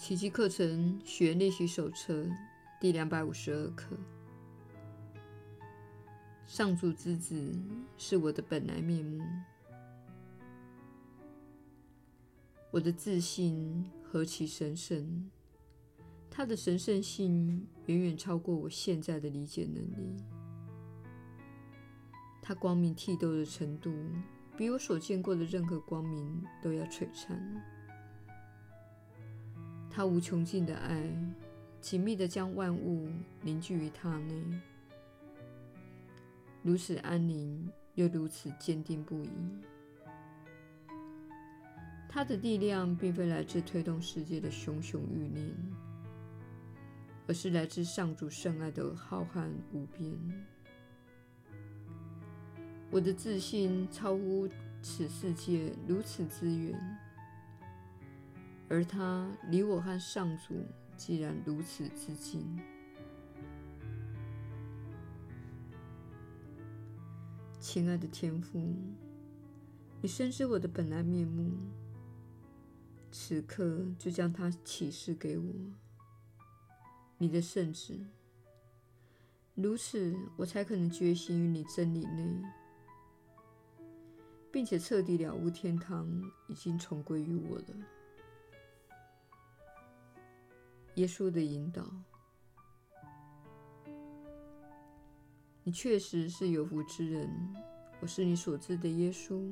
奇迹课程学练习手册第两百五十二课。上主之子是我的本来面目，我的自信何其神圣！它的神圣性远远超过我现在的理解能力。它光明剔透的程度，比我所见过的任何光明都要璀璨。它无穷尽的爱，紧密地将万物凝聚于它内，如此安宁，又如此坚定不移。它的力量并非来自推动世界的熊熊欲念。而是来自上主圣爱的浩瀚无边。我的自信超乎此世界如此之远，而他离我和上主既然如此之近。亲爱的天父，你深知我的本来面目，此刻就将它启示给我。你的圣旨，如此我才可能觉醒于你真理内，并且彻底了悟天堂已经重归于我了。耶稣的引导，你确实是有福之人。我是你所知的耶稣。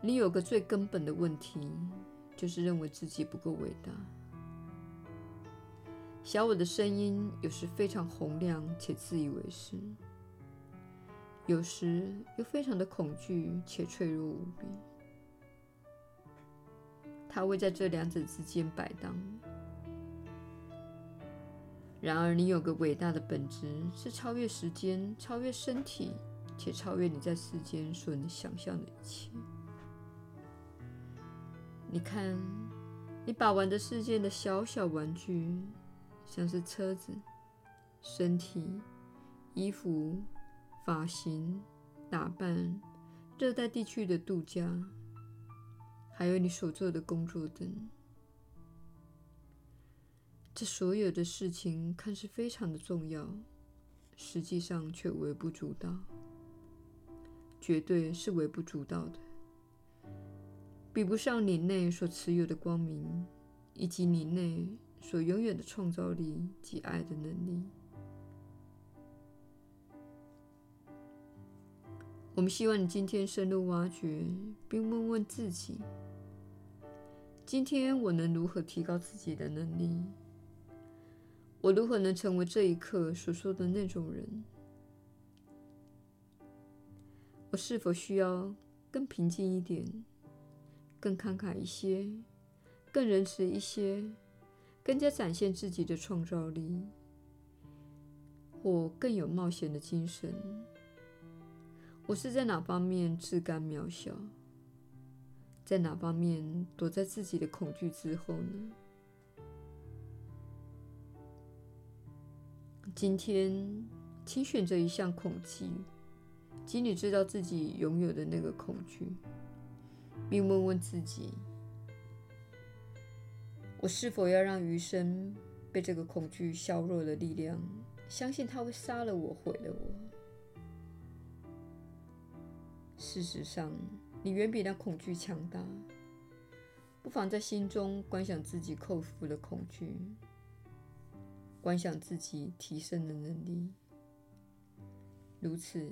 你有个最根本的问题，就是认为自己不够伟大。小我的声音有时非常洪亮且自以为是，有时又非常的恐惧且脆弱无比。它会在这两者之间摆荡。然而，你有个伟大的本质，是超越时间、超越身体，且超越你在世间所能想象的一切。你看，你把玩着世界的小小玩具。像是车子、身体、衣服、发型、打扮、热带地区的度假，还有你所做的工作等，这所有的事情看似非常的重要，实际上却微不足道，绝对是微不足道的，比不上你内所持有的光明，以及你内。所拥有的创造力及爱的能力。我们希望你今天深入挖掘，并问问自己：今天我能如何提高自己的能力？我如何能成为这一刻所说的那种人？我是否需要更平静一点，更慷慨一些，更仁慈一些？更加展现自己的创造力，或更有冒险的精神。我是在哪方面自甘渺小？在哪方面躲在自己的恐惧之后呢？今天，请选择一项恐惧，即你知道自己拥有的那个恐惧，并问问自己。我是否要让余生被这个恐惧削弱的力量，相信它会杀了我，毁了我？事实上，你远比那恐惧强大。不妨在心中观想自己克服的恐惧，观想自己提升的能力，如此，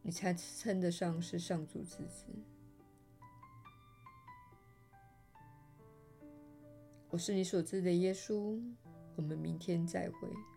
你才称得上是上主之子。我是你所知的耶稣，我们明天再会。